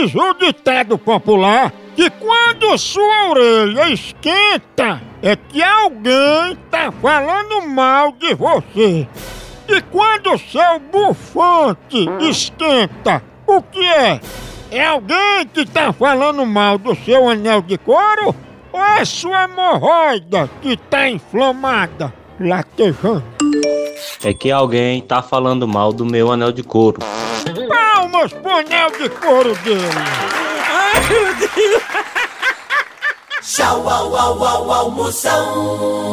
Diz o ditado popular que quando sua orelha esquenta, é que alguém tá falando mal de você. E quando seu bufante esquenta, o que é? É alguém que tá falando mal do seu anel de couro? Ou é sua hemorroida que tá inflamada, latejando? É que alguém tá falando mal do meu anel de couro. Palmas pro anel de couro dele! Ai, meu Deus! Tchau, au, au, au, almoção!